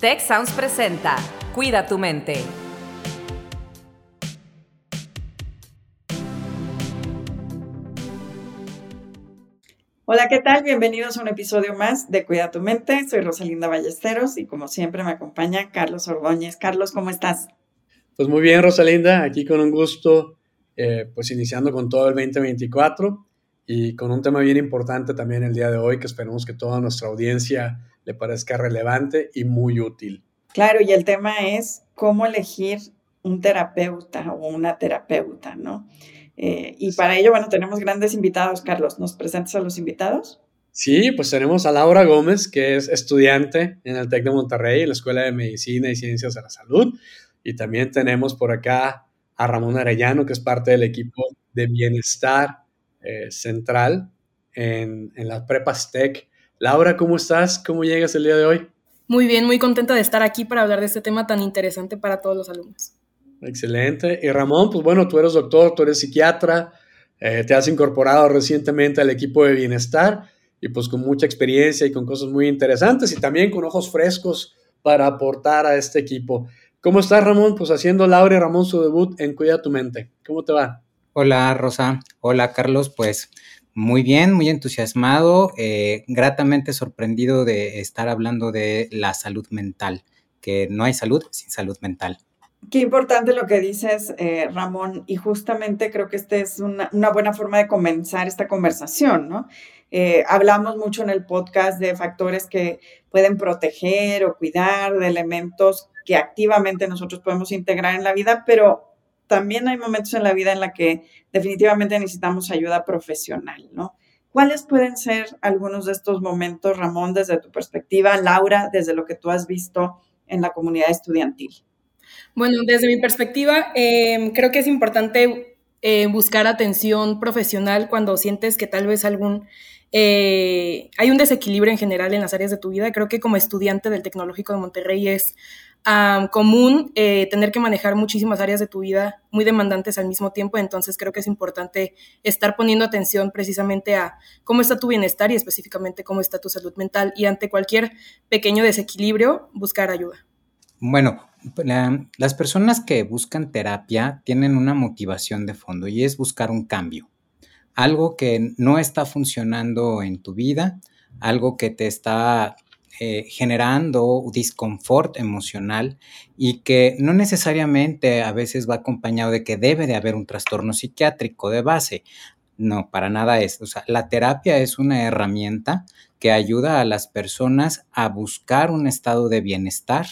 Tech Sounds presenta Cuida tu mente. Hola, ¿qué tal? Bienvenidos a un episodio más de Cuida tu mente. Soy Rosalinda Ballesteros y como siempre me acompaña Carlos Ordóñez. Carlos, ¿cómo estás? Pues muy bien, Rosalinda, aquí con un gusto, eh, pues iniciando con todo el 2024 y con un tema bien importante también el día de hoy que esperemos que toda nuestra audiencia le parezca relevante y muy útil. Claro, y el tema es cómo elegir un terapeuta o una terapeuta, ¿no? Eh, y para ello, bueno, tenemos grandes invitados, Carlos. ¿Nos presentas a los invitados? Sí, pues tenemos a Laura Gómez, que es estudiante en el TEC de Monterrey, en la Escuela de Medicina y Ciencias de la Salud. Y también tenemos por acá a Ramón Arellano, que es parte del equipo de bienestar eh, central en, en las prepas TEC. Laura, ¿cómo estás? ¿Cómo llegas el día de hoy? Muy bien, muy contenta de estar aquí para hablar de este tema tan interesante para todos los alumnos. Excelente. Y Ramón, pues bueno, tú eres doctor, tú eres psiquiatra, eh, te has incorporado recientemente al equipo de bienestar y pues con mucha experiencia y con cosas muy interesantes y también con ojos frescos para aportar a este equipo. ¿Cómo estás, Ramón? Pues haciendo Laura y Ramón su debut en Cuida tu Mente. ¿Cómo te va? Hola, Rosa. Hola, Carlos. Pues muy bien, muy entusiasmado, eh, gratamente sorprendido de estar hablando de la salud mental, que no hay salud sin salud mental. Qué importante lo que dices, eh, Ramón, y justamente creo que esta es una, buena forma de comenzar esta conversación, ¿no? Eh, hablamos mucho en el podcast de factores que pueden proteger o cuidar, de elementos que activamente nosotros podemos integrar en la vida, pero también hay momentos en la vida en la que definitivamente necesitamos ayuda profesional, ¿no? ¿Cuáles pueden ser algunos de estos momentos, Ramón, desde tu perspectiva, Laura, desde lo que tú has visto en la comunidad estudiantil? Bueno, desde mi perspectiva, em, creo que es importante eh, buscar atención profesional cuando sientes que tal vez algún eh, hay un desequilibrio en general en las áreas de tu vida. Creo que como estudiante del Tecnológico de Monterrey es común eh, tener que manejar muchísimas áreas de tu vida muy demandantes al mismo tiempo, entonces creo que es importante estar poniendo atención precisamente a cómo está tu bienestar y específicamente cómo está tu salud mental. Y ante cualquier pequeño desequilibrio buscar ayuda. Bueno, las personas que buscan terapia tienen una motivación de fondo y es buscar un cambio, algo que no está funcionando en tu vida, algo que te está eh, generando disconfort emocional y que no necesariamente a veces va acompañado de que debe de haber un trastorno psiquiátrico de base. No, para nada es. O sea, la terapia es una herramienta que ayuda a las personas a buscar un estado de bienestar,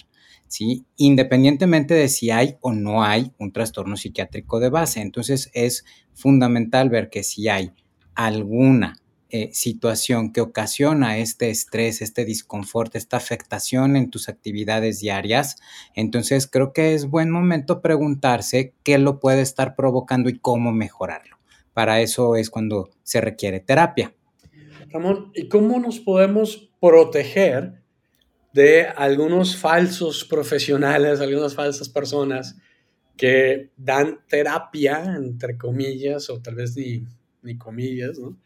¿sí? Independientemente de si hay o no hay un trastorno psiquiátrico de base. Entonces es fundamental ver que si hay alguna eh, situación que ocasiona este estrés, este disconfort, esta afectación en tus actividades diarias, entonces creo que es buen momento preguntarse qué lo puede estar provocando y cómo mejorarlo. Para eso es cuando se requiere terapia. Ramón, ¿y cómo nos podemos proteger de algunos falsos profesionales, algunas falsas personas que dan terapia, entre comillas, o tal vez ni, ni comillas, ¿no?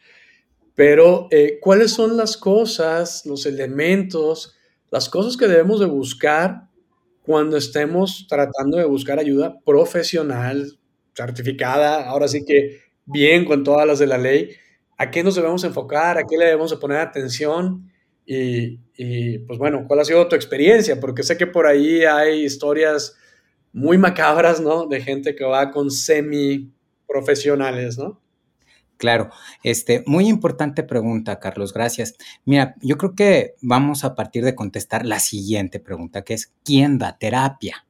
Pero, eh, ¿cuáles son las cosas, los elementos, las cosas que debemos de buscar cuando estemos tratando de buscar ayuda profesional, certificada, ahora sí que bien con todas las de la ley? ¿A qué nos debemos enfocar? ¿A qué le debemos de poner atención? Y, y, pues bueno, ¿cuál ha sido tu experiencia? Porque sé que por ahí hay historias muy macabras, ¿no? De gente que va con semi profesionales, ¿no? Claro, este, muy importante pregunta, Carlos, gracias. Mira, yo creo que vamos a partir de contestar la siguiente pregunta, que es, ¿quién da terapia?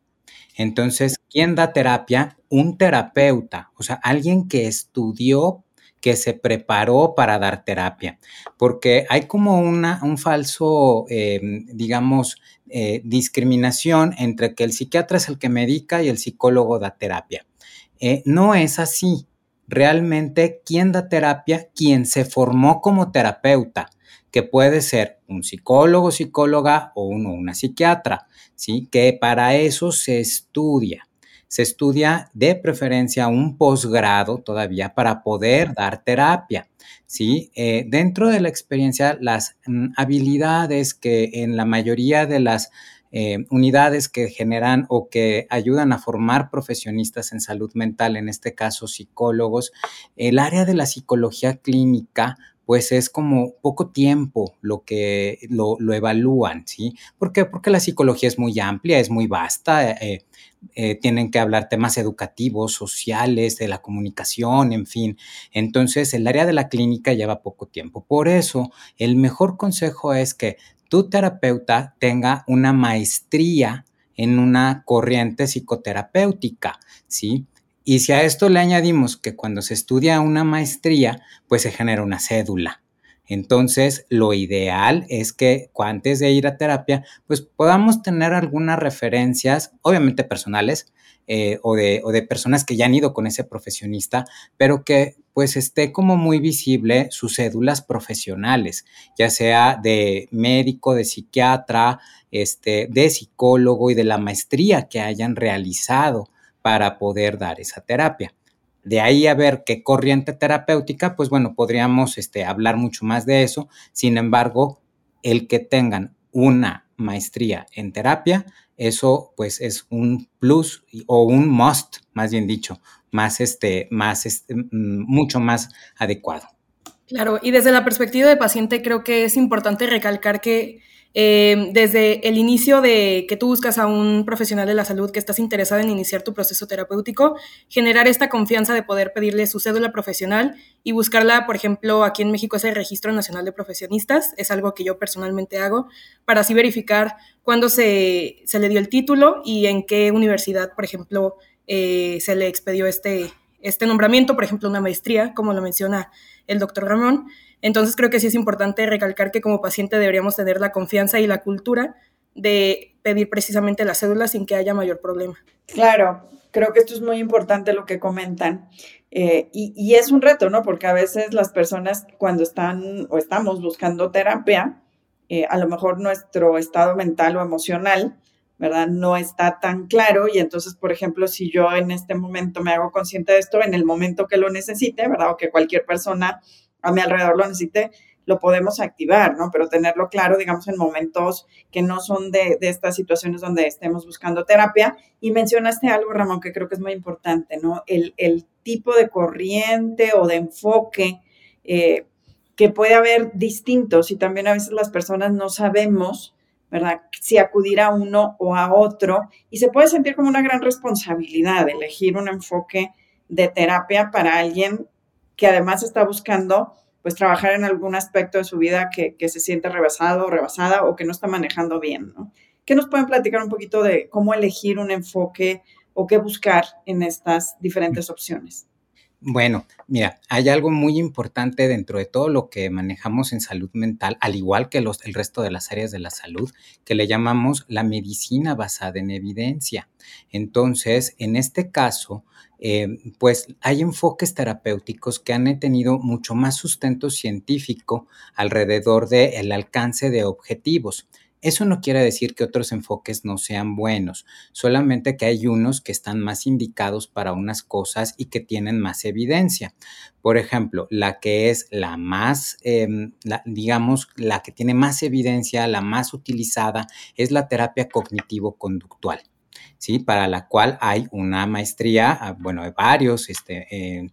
Entonces, ¿quién da terapia? Un terapeuta, o sea, alguien que estudió, que se preparó para dar terapia, porque hay como una, un falso, em, digamos, eh, discriminación entre que el psiquiatra es el que medica y el psicólogo da terapia. Eh, no es así realmente quién da terapia, quien se formó como terapeuta, que puede ser un psicólogo, psicóloga o uno, una psiquiatra, ¿sí? Que para eso se estudia. se estudia de preferencia un posgrado todavía para poder dar terapia. ¿sí? Eh, dentro de la experiencia, las mm, habilidades que en la mayoría de las eh, unidades que generan o que ayudan a formar profesionistas en salud mental, en este caso psicólogos, el área de la psicología clínica pues es como poco tiempo lo que lo, evalúan, ¿sí? ¿Por qué? Porque la psicología es muy amplia, es muy vasta, eh, eh, tienen que hablar temas educativos, sociales, de la comunicación, en fin. Entonces, el área de la clínica lleva poco tiempo. Por eso, el mejor consejo es que tu terapeuta tenga una maestría en una corriente psicoterapéutica, ¿sí? Y si a esto le añadimos que cuando se estudia una maestría, pues se genera una cédula. Entonces, lo ideal es que antes de ir a terapia, pues podamos tener algunas referencias, obviamente personales, eh, o, de, o de personas que ya han ido con ese profesionista, pero que pues esté como muy visible sus cédulas profesionales, ya sea de médico, de psiquiatra, este, de psicólogo y de la maestría que hayan realizado para poder dar esa terapia. De ahí a ver qué corriente terapéutica, pues bueno, podríamos este, hablar mucho más de eso. Sin embargo, el que tengan una maestría en terapia, eso pues es un plus o un must, más bien dicho, más este, más este, mm, mucho más adecuado. Claro, y desde la perspectiva de paciente creo que es importante recalcar que eh, desde el inicio de que tú buscas a un profesional de la salud que estás interesado en iniciar tu proceso terapéutico, generar esta confianza de poder pedirle su cédula profesional y buscarla, por ejemplo, aquí en México es el Registro Nacional de Profesionistas, es algo que yo personalmente hago, para así verificar cuándo se, se le dio el título y en qué universidad, por ejemplo, eh, se le expedió este, este nombramiento, por ejemplo, una maestría, como lo menciona el doctor Ramón. Entonces creo que sí es importante recalcar que como paciente deberíamos tener la confianza y la cultura de pedir precisamente la cédula sin que haya mayor problema. Claro, creo que esto es muy importante lo que comentan. Eh, y, es un reto, ¿no? Porque a veces las personas cuando están o estamos buscando terapia, eh, a lo mejor nuestro estado mental o emocional, ¿verdad? No está tan claro y entonces, por ejemplo, si yo en este momento me hago consciente de esto, en el momento que lo necesite, ¿verdad? O que cualquier persona a mi alrededor lo necesite, lo podemos activar, ¿no? Pero tenerlo claro, digamos, en momentos que no son de, estas situaciones donde estemos buscando terapia. Y mencionaste algo, Ramón, que creo que es muy importante, ¿no? El, tipo de corriente o de enfoque eh, que puede haber distintos y también a veces las personas no sabemos, ¿verdad? Si acudir a uno o a otro y se puede sentir como una gran responsabilidad elegir un enfoque de terapia para alguien que además está buscando pues trabajar en algún aspecto de su vida que, se siente rebasado o rebasada o que no está manejando bien, ¿no? ¿Qué nos pueden platicar un poquito de cómo elegir un enfoque o qué buscar en estas diferentes opciones? Bueno, mira, hay algo muy importante dentro de todo lo que manejamos en salud mental, al igual que los, el resto de las áreas de la salud, que le llamamos la medicina basada en evidencia. Entonces, en este caso, eh, pues hay enfoques terapéuticos que han tenido mucho más sustento científico alrededor del alcance de objetivos. Eso no quiere decir que otros enfoques no sean buenos, solamente que hay unos que están más indicados para unas cosas y que tienen más evidencia. Por ejemplo, la que es la más, em, digamos, la que tiene más evidencia, la más utilizada, es la terapia cognitivo-conductual. ¿sí? Para la cual hay una maestría, ah, bueno, varios este, eh,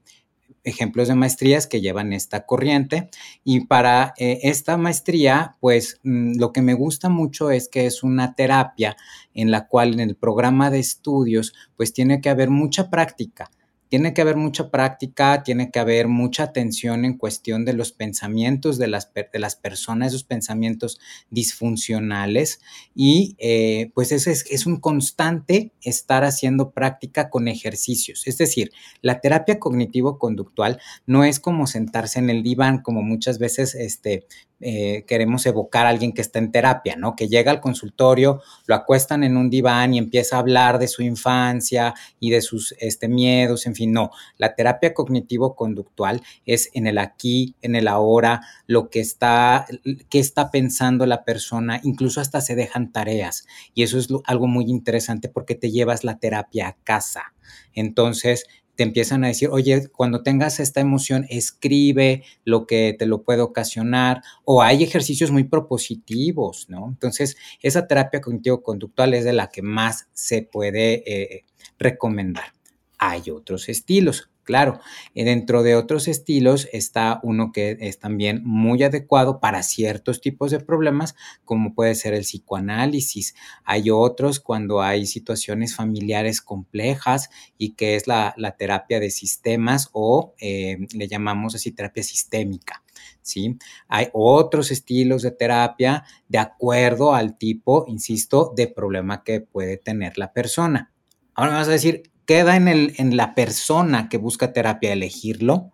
ejemplos de maestrías que llevan esta corriente. Y para eh, esta maestría, pues mm, lo que me gusta mucho es que es una terapia en la cual en el programa de estudios, pues tiene que haber mucha práctica tiene que haber mucha práctica, tiene que haber mucha atención en cuestión de los pensamientos de las, de las personas, esos pensamientos disfuncionales y eh, pues es, es, un constante estar haciendo práctica con ejercicios. Es decir, la terapia cognitivo-conductual no es como sentarse en el diván, como muchas veces este, eh, queremos evocar a alguien que está en terapia, ¿no? Que llega al consultorio, lo acuestan en un diván y empieza a hablar de su infancia y de sus este, miedos, en fin, no. La terapia cognitivo-conductual es en el aquí, en el ahora, lo que está, qué está pensando la persona, incluso hasta se dejan tareas. Y eso es algo muy interesante porque te llevas la terapia a casa. Entonces, te empiezan a decir, oye, cuando tengas esta emoción, escribe lo que te lo puede ocasionar, o hay ejercicios muy propositivos, ¿no? Entonces, esa terapia cognitivo-conductual es de la que más se puede eh, recomendar. Hay otros estilos, Claro, eh, dentro de otros estilos está uno que es también muy adecuado para ciertos tipos de problemas, como puede ser el psicoanálisis. Hay otros cuando hay situaciones familiares complejas y que es la, terapia de sistemas o eh, le llamamos así terapia sistémica. ¿Sí? Hay otros estilos de terapia de acuerdo al tipo, insisto, de problema que puede tener la persona. Ahora me vas a decir, queda en, el, en la persona que busca terapia elegirlo,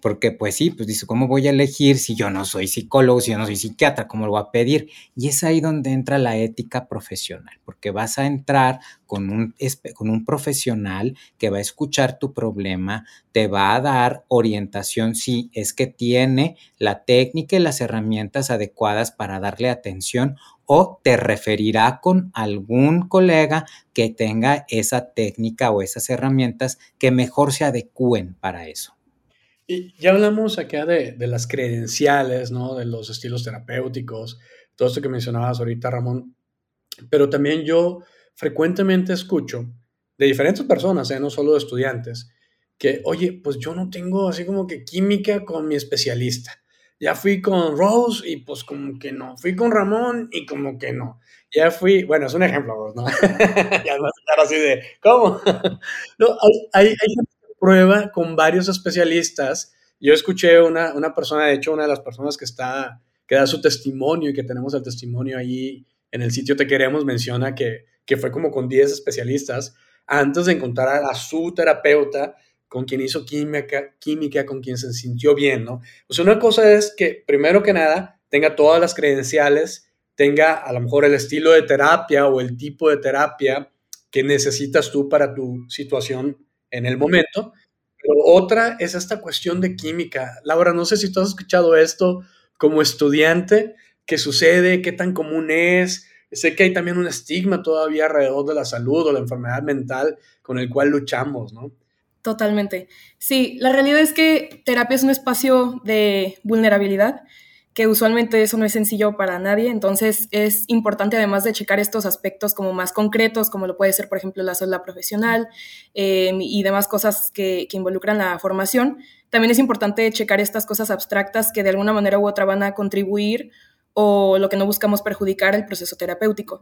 porque pues sí, pues dice, ¿cómo voy a elegir si yo no soy psicólogo, si yo no soy psiquiatra, cómo lo voy a pedir? Y es ahí donde entra la ética profesional, porque vas a entrar con un, con un profesional que va a escuchar tu problema, te va a dar orientación si es que tiene la técnica y las herramientas adecuadas para darle atención o te referirá con algún colega que tenga esa técnica o esas herramientas que mejor se adecúen para eso. Y ya hablamos acá de, las credenciales, ¿no? De los estilos terapéuticos, todo esto que mencionabas ahorita, Ramón. Pero también yo frecuentemente escucho de diferentes personas, ¿eh? no solo de estudiantes, que, oye, pues yo no tengo así como que química con mi especialista ya fui con Rose y pues como que no, fui con Ramón y como que no. Ya fui, bueno, es un ejemplo, ¿no? ya no estar así de, ¿cómo? no, hay, hay, prueba con varios especialistas. Yo escuché una, una persona, de hecho, una de las personas que está, que da su testimonio y que tenemos el testimonio ahí en el sitio Te Queremos, menciona que, que fue como con 10 especialistas antes de encontrar a su terapeuta con quien hizo química, química, con quien se sintió bien, ¿no? Pues una cosa es que, primero que nada, tenga todas las credenciales, tenga a lo mejor el estilo de terapia o el tipo de terapia que necesitas tú para tu situación en el momento. Pero otra es esta cuestión de química. Laura, no sé si tú has escuchado esto como estudiante, qué sucede, qué tan común es. Sé que hay también un estigma todavía alrededor de la salud o la enfermedad mental con el cual luchamos, ¿no? Totalmente. Sí, la realidad es que terapia es un espacio de vulnerabilidad, que usualmente eso no es sencillo para nadie, entonces es importante además de checar estos aspectos como más concretos, como lo puede ser, por ejemplo, la sola profesional eh, y demás cosas que, que involucran la formación, también es importante checar estas cosas abstractas que de alguna manera u otra van a contribuir o lo que no buscamos perjudicar el proceso terapéutico.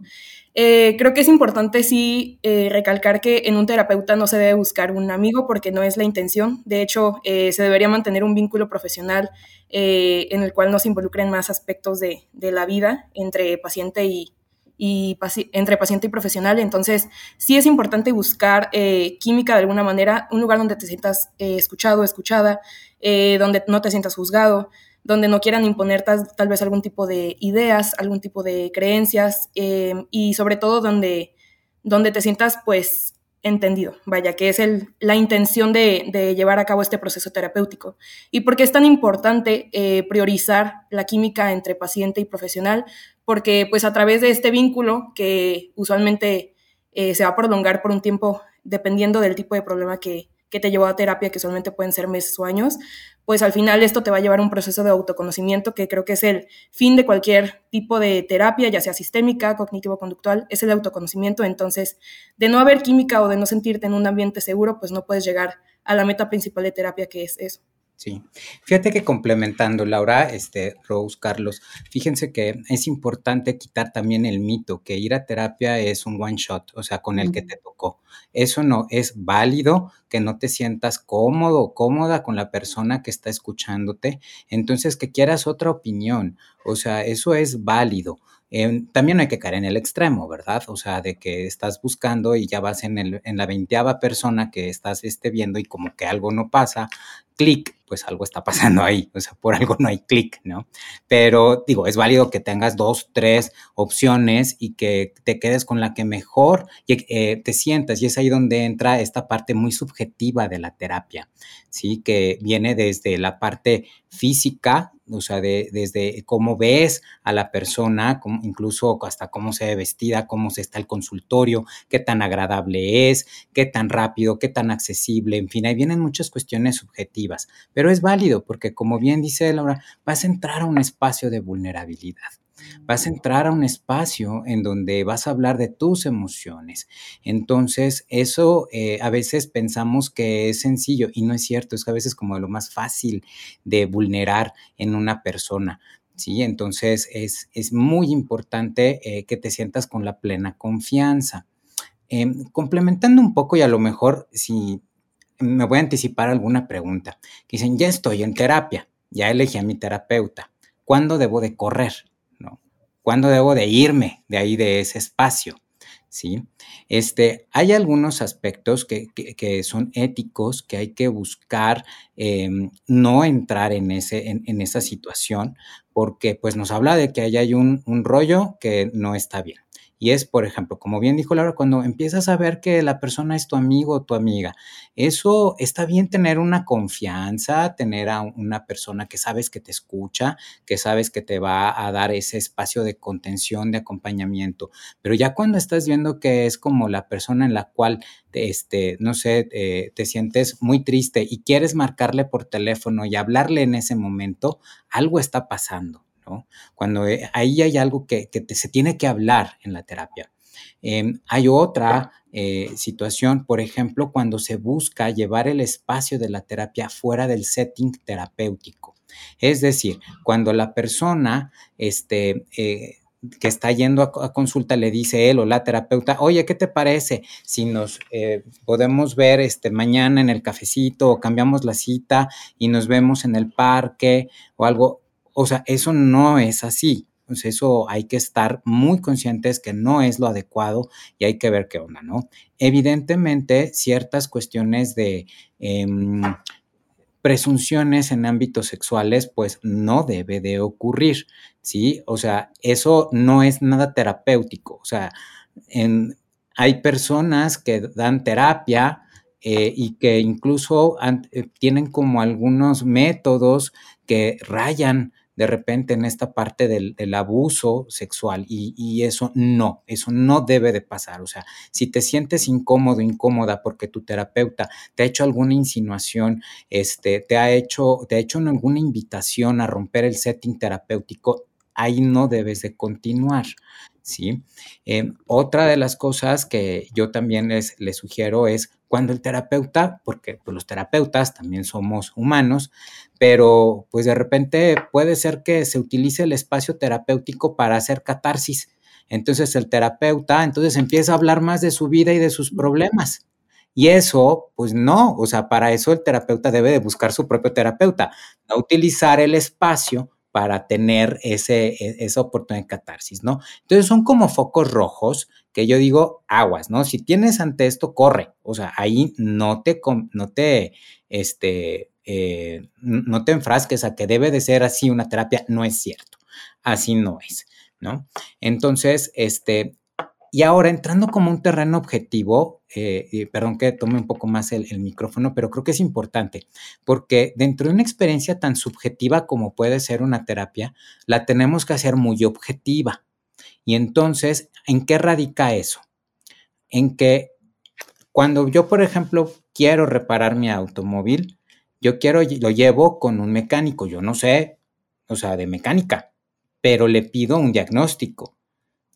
Eh, creo que es importante sí eh, recalcar que en un terapeuta no se debe buscar un amigo porque no es la intención. De hecho, eh, se debería mantener un vínculo profesional en el cual no se involucren más aspectos de, la vida entre paciente y, entre paciente y profesional. Entonces, sí es importante buscar química de alguna manera, un lugar donde te sientas escuchado, escuchada, donde no te sientas juzgado, donde no quieran imponer tal, vez algún tipo de ideas, algún tipo de creencias eh, y sobre todo donde, donde te sientas pues entendido, vaya, que es la intención de, llevar a cabo este proceso terapéutico. ¿Y por qué es tan importante eh, priorizar la química entre paciente y profesional? Porque pues a través de este vínculo que usualmente eh, se va a prolongar por un tiempo dependiendo del tipo de problema que, que te llevó a terapia, que solamente pueden ser meses o años, pues al final esto te va a llevar a un proceso de autoconocimiento que creo que es el fin de cualquier tipo de terapia, ya sea sistémica, cognitivo-conductual, es el autoconocimiento. Entonces, de no haber química o de no sentirte en un ambiente seguro, pues no puedes llegar a la meta principal de terapia, que es eso. Sí, fíjate que complementando, Laura, este, Rose, Carlos, fíjense que es importante quitar también el mito que ir a terapia es un one shot, o sea, con el que te tocó. Eso no es válido, que no te sientas cómodo o cómoda con la persona que está escuchándote, entonces que quieras otra opinión, o sea, eso es válido. Em, también no hay que caer en el extremo, ¿verdad? O sea, de que estás buscando y ya vas en, el, en la veinteava persona que estás este, viendo y como que algo no pasa, clic, pues algo está pasando ahí, o sea, por algo no hay clic, ¿no? Pero digo, es válido que tengas dos, tres opciones y que te quedes con la que mejor eh, te sientas y es ahí donde entra esta parte muy subjetiva de la terapia, ¿sí? Que viene desde la parte física, o sea, de, desde cómo ves a la persona, incluso hasta cómo se ve vestida, cómo se está el consultorio, qué tan agradable es, qué tan rápido, qué tan accesible, en fin, ahí vienen muchas cuestiones subjetivas, pero es válido porque como bien dice Laura, vas a entrar a un espacio de vulnerabilidad. Vas a entrar a un espacio en donde vas a hablar de tus emociones. Entonces, eso eh, a veces pensamos que es sencillo y no es cierto, es que a veces como lo más fácil de vulnerar en una persona. ¿sí? Entonces, es, es muy importante eh, que te sientas con la plena confianza. Em, complementando un poco y a lo mejor si me voy a anticipar alguna pregunta. Dicen, ya estoy en terapia, ya elegí a mi terapeuta. ¿Cuándo debo de correr? ¿Cuándo debo de irme de ahí, de ese espacio? ¿Sí? Este, hay algunos aspectos que, son éticos que hay que buscar em, no entrar en, ese, en, esa situación porque pues nos habla de que ahí hay un rollo que no está bien. Y es, por ejemplo, como bien dijo Laura, cuando empiezas a ver que la persona es tu amigo o tu amiga, eso está bien tener una confianza, tener a una persona que sabes que te escucha, que sabes que te va a dar ese espacio de contención, de acompañamiento. Pero ya cuando estás viendo que es como la persona en la cual, este, no sé, eh, te sientes muy triste y quieres marcarle por teléfono y hablarle en ese momento, algo está pasando. Cuando eh, ahí hay algo que, se tiene que hablar en la terapia. Em, hay otra eh, situación, por ejemplo, cuando se busca llevar el espacio de la terapia fuera del setting terapéutico. Es decir, cuando la persona este, eh, que está yendo a, consulta le dice él o la terapeuta, oye, ¿qué te parece si nos podemos ver este, mañana en el cafecito o cambiamos la cita y nos vemos en el parque o algo? O sea, eso no es así. Pues eso hay que estar muy conscientes que no es lo adecuado y hay que ver qué onda, ¿no? Evidentemente, ciertas cuestiones de em, presunciones en ámbitos sexuales, pues no debe de ocurrir, ¿sí? O sea, eso no es nada terapéutico. O sea, hay personas que dan terapia eh, y que incluso eh, tienen como algunos métodos que rayan de repente en esta parte del, abuso sexual y, eso no, eso no debe de pasar. O sea, si te sientes incómodo, incómoda porque tu terapeuta te ha hecho alguna insinuación, este, te ha hecho, te ha hecho alguna invitación a romper el setting terapéutico, ahí no debes de continuar. ¿sí? Eh, otra de las cosas que yo también les, les sugiero es cuando el terapeuta, porque pues, los terapeutas también somos humanos, pero pues de repente puede ser que se utilice el espacio terapéutico para hacer catarsis. Entonces el terapeuta entonces empieza a hablar más de su vida y de sus problemas. Y eso, pues no, o sea, para eso el terapeuta debe de buscar su propio terapeuta, no utilizar el espacio para tener ese, e, esa oportunidad de catarsis, ¿no? Entonces son como focos rojos que yo digo, aguas, ¿no? Si tienes ante esto, corre, o sea, ahí no te, no te, este, eh, no te enfrasques a que debe de ser así una terapia, no es cierto, así no es, ¿no? Entonces, este, y ahora entrando como un terreno objetivo, eh, perdón que tome un poco más el, micrófono, pero creo que es importante, porque dentro de una experiencia tan subjetiva como puede ser una terapia, la tenemos que hacer muy objetiva. Y entonces, ¿en qué radica eso? En que cuando yo, por ejemplo, quiero reparar mi automóvil, yo quiero, lo llevo con un mecánico, yo no sé, o sea, de mecánica, pero le pido un diagnóstico,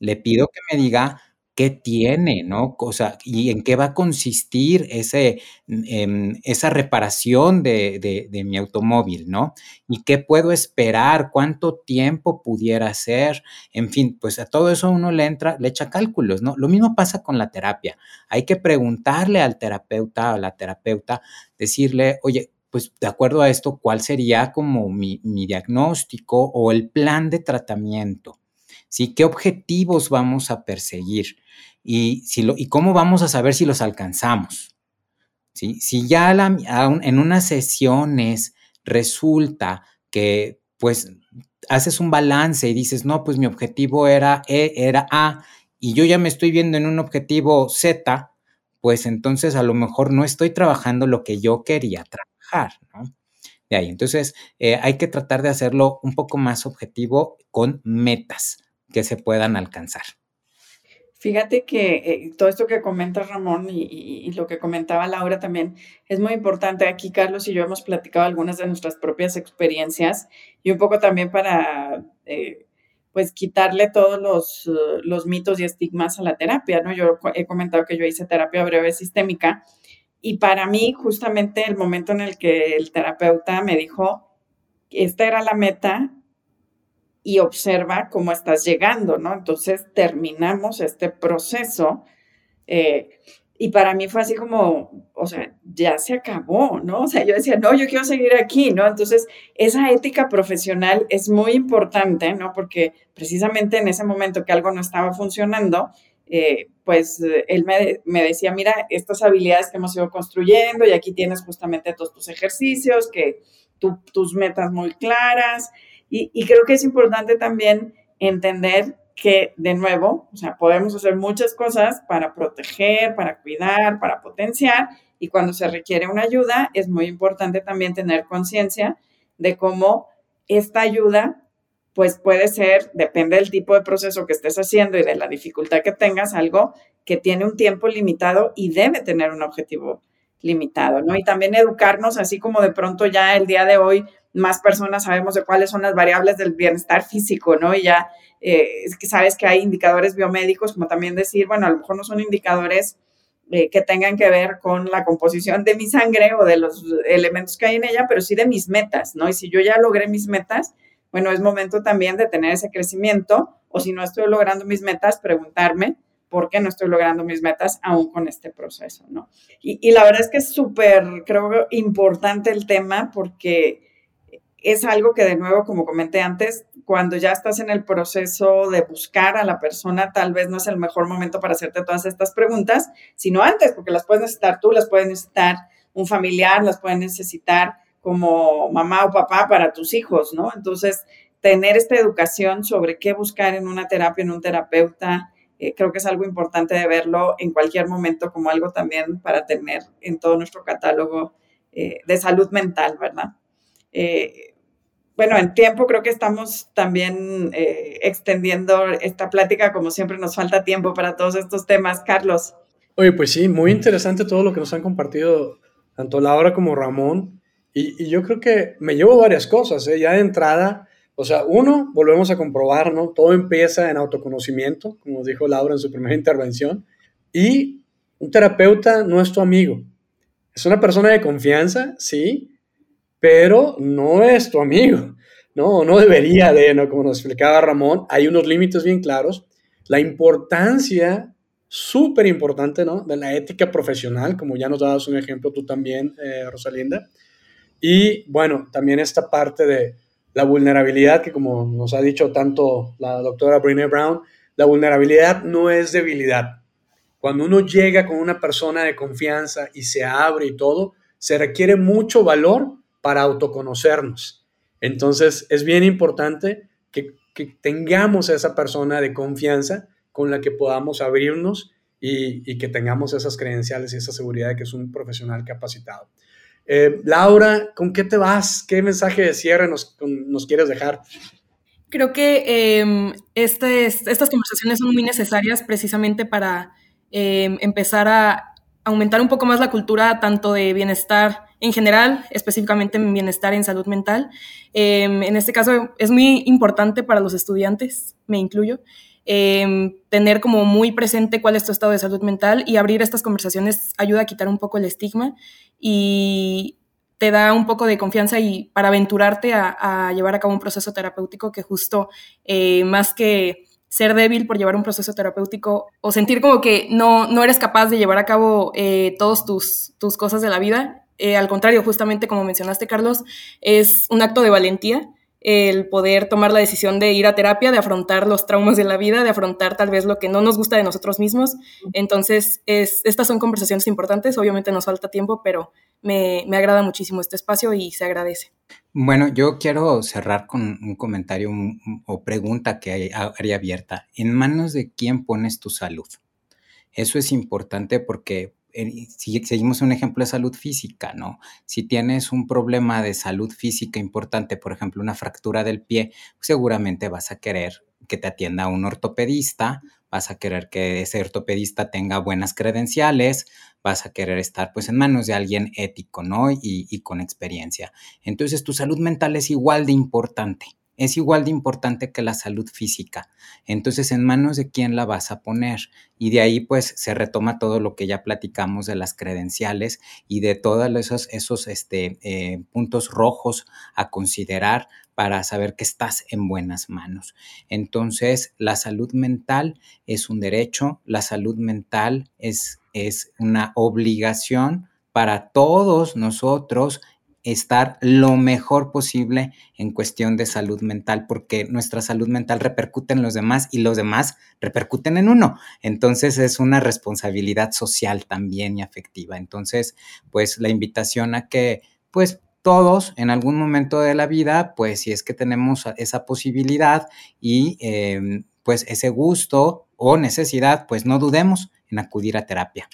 le pido que me diga qué tiene, ¿no? O y en qué va a consistir ese, em, esa reparación de, mi automóvil, ¿no? Y qué puedo esperar, cuánto tiempo pudiera ser, en fin, pues a todo eso uno le entra, le echa cálculos, ¿no? Lo mismo pasa con la terapia. Hay que preguntarle al terapeuta o a la terapeuta, decirle, oye, pues de acuerdo a esto, ¿cuál sería como mi diagnóstico o el plan de tratamiento? ¿Sí? ¿Qué objetivos vamos a perseguir? Y, si lo, y cómo vamos a saber si los alcanzamos. ¿sí? Si ya en unas sesiones resulta que pues haces un balance y dices, no, pues mi objetivo era E, era A, y yo ya me estoy viendo en un objetivo Z, pues entonces a lo mejor no estoy trabajando lo que yo quería trabajar, ¿no? De ahí, entonces eh, hay que tratar de hacerlo un poco más objetivo con metas que se puedan alcanzar. Fíjate que eh, todo esto que comenta Ramón y, lo que comentaba Laura también es muy importante. Aquí Carlos y yo hemos platicado algunas de nuestras propias experiencias y un poco también para eh, pues quitarle todos los, los, mitos y estigmas a la terapia, ¿no? Yo he comentado que yo hice terapia breve sistémica y para mí justamente el momento en el que el terapeuta me dijo, esta era la meta y observa cómo estás llegando, ¿no? Entonces terminamos este proceso eh, y para mí fue así como, o sea, ya se acabó, ¿no? O sea, yo decía, no, yo quiero seguir aquí, ¿no? Entonces, esa ética profesional es muy importante, ¿no? Porque precisamente en ese momento que algo no estaba funcionando, eh, pues él me, me, decía, mira, estas habilidades que hemos ido construyendo y aquí tienes justamente todos tus ejercicios, que tus metas muy claras, y, creo que es importante también entender que, de nuevo, o sea, podemos hacer muchas cosas para proteger, para cuidar, para potenciar, y cuando se requiere una ayuda, es muy importante también tener conciencia de cómo esta ayuda, pues puede ser, depende del tipo de proceso que estés haciendo y de la dificultad que tengas, algo que tiene un tiempo limitado y debe tener un objetivo limitado, ¿no? Y también educarnos, así como de pronto ya el día de hoy más personas sabemos de cuáles son las variables del bienestar físico, ¿no? Y ya eh, sabes que hay indicadores biomédicos, como también decir, bueno, a lo mejor no son indicadores eh, que tengan que ver con la composición de mi sangre o de los elementos que hay en ella, pero sí de mis metas, ¿no? Y si yo ya logré mis metas, bueno, es momento también de tener ese crecimiento, o si no estoy logrando mis metas, preguntarme por qué no estoy logrando mis metas aún con este proceso, ¿no? Y, y la verdad es que es súper, creo, importante el tema porque es algo que de nuevo, como comenté antes, cuando ya estás en el proceso de buscar a la persona, tal vez no es el mejor momento para hacerte todas estas preguntas, sino antes, porque las puedes necesitar tú, las puedes necesitar un familiar, las puedes necesitar como mamá o papá para tus hijos, ¿no? Entonces, tener esta educación sobre qué buscar en una terapia, en un terapeuta, eh, creo que es algo importante de verlo en cualquier momento como algo también para tener en todo nuestro catálogo eh, de salud mental, ¿verdad? Eh, bueno, en tiempo creo que estamos también eh, extendiendo esta plática, como siempre nos falta tiempo para todos estos temas. Carlos. Oye, pues sí, muy interesante todo lo que nos han compartido tanto Laura como Ramón. Y, yo creo que me llevo varias cosas, ¿eh? ya de entrada. O sea, uno, volvemos a comprobar, ¿no? Todo empieza en autoconocimiento, como dijo Laura en su primera intervención. Y un terapeuta no es tu amigo. Es una persona de confianza, sí, pero no es tu amigo, ¿no? No debería de, ¿no? Como nos explicaba Ramón, hay unos límites bien claros. La importancia, súper importante, ¿no? De la ética profesional, como ya nos dabas un ejemplo tú también, eh, Rosalinda. Y bueno, también esta parte de la vulnerabilidad, que como nos ha dicho tanto la doctora Brené Brown, la vulnerabilidad no es debilidad. Cuando uno llega con una persona de confianza y se abre y todo, se requiere mucho valor para autoconocernos. Entonces, es bien importante que, tengamos a esa persona de confianza con la que podamos abrirnos y, que tengamos esas credenciales y esa seguridad de que es un profesional capacitado. Eh, Laura, ¿con qué te vas? ¿Qué mensaje de cierre nos, quieres dejar? Creo que em, este estas conversaciones son muy necesarias precisamente para em, empezar a aumentar un poco más la cultura tanto de bienestar en general, específicamente en bienestar en salud mental. Em, en este caso es muy importante para los estudiantes, me incluyo, em, tener como muy presente cuál es tu estado de salud mental y abrir estas conversaciones ayuda a quitar un poco el estigma y te da un poco de confianza y para aventurarte a, llevar a cabo un proceso terapéutico que justo eh, más que ser débil por llevar un proceso terapéutico o sentir como que no, no eres capaz de llevar a cabo eh, todas tus, tus cosas de la vida, eh, al contrario, justamente como mencionaste, Carlos, es un acto de valentía el poder tomar la decisión de ir a terapia, de afrontar los traumas de la vida, de afrontar tal vez lo que no nos gusta de nosotros mismos. Entonces, es, estas son conversaciones importantes, obviamente nos falta tiempo, pero me, me agrada muchísimo este espacio y se agradece. Bueno, yo quiero cerrar con un comentario o pregunta que haría abierta. ¿En manos de quién pones tu salud? Eso es importante porque si seguimos un ejemplo de salud física, ¿no? Si tienes un problema de salud física importante, por ejemplo, una fractura del pie, seguramente vas a querer que te atienda un ortopedista, vas a querer que ese ortopedista tenga buenas credenciales, vas a querer estar pues en manos de alguien ético, ¿no? Y, y con experiencia. Entonces tu salud mental es igual de importante es igual de importante que la salud física. Entonces, ¿en manos de quién la vas a poner? Y de ahí, pues, se retoma todo lo que ya platicamos de las credenciales y de todos esos, esos este, eh, puntos rojos a considerar para saber que estás en buenas manos. Entonces, la salud mental es un derecho, la salud mental es, es una obligación para todos nosotros estar lo mejor posible en cuestión de salud mental, porque nuestra salud mental repercute en los demás y los demás repercuten en uno. Entonces es una responsabilidad social también y afectiva. Entonces, pues la invitación a que, pues todos en algún momento de la vida, pues si es que tenemos esa posibilidad y em, pues ese gusto o necesidad, pues no dudemos en acudir a terapia.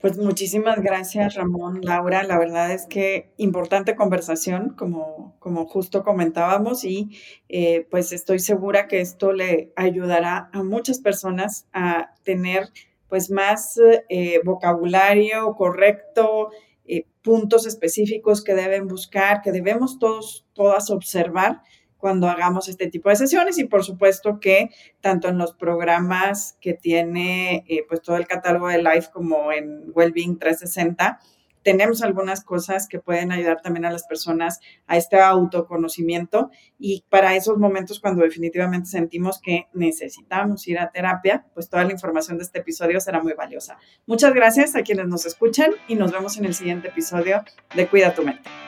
Pues muchísimas gracias, Ramón, Laura. La verdad es que importante conversación, como, como justo comentábamos, y eh, pues estoy segura que esto le ayudará a muchas personas a tener pues más eh, vocabulario correcto, eh, puntos específicos que deben buscar, que debemos todos, todas observar cuando hagamos este tipo de sesiones y por supuesto que tanto en los programas que tiene eh, pues todo el catálogo de Life como en Wellbeing 360 tenemos algunas cosas que pueden ayudar también a las personas a este autoconocimiento y para esos momentos cuando definitivamente sentimos que necesitamos ir a terapia, pues toda la información de este episodio será muy valiosa. Muchas gracias a quienes nos escuchan y nos vemos en el siguiente episodio de Cuida tu mente.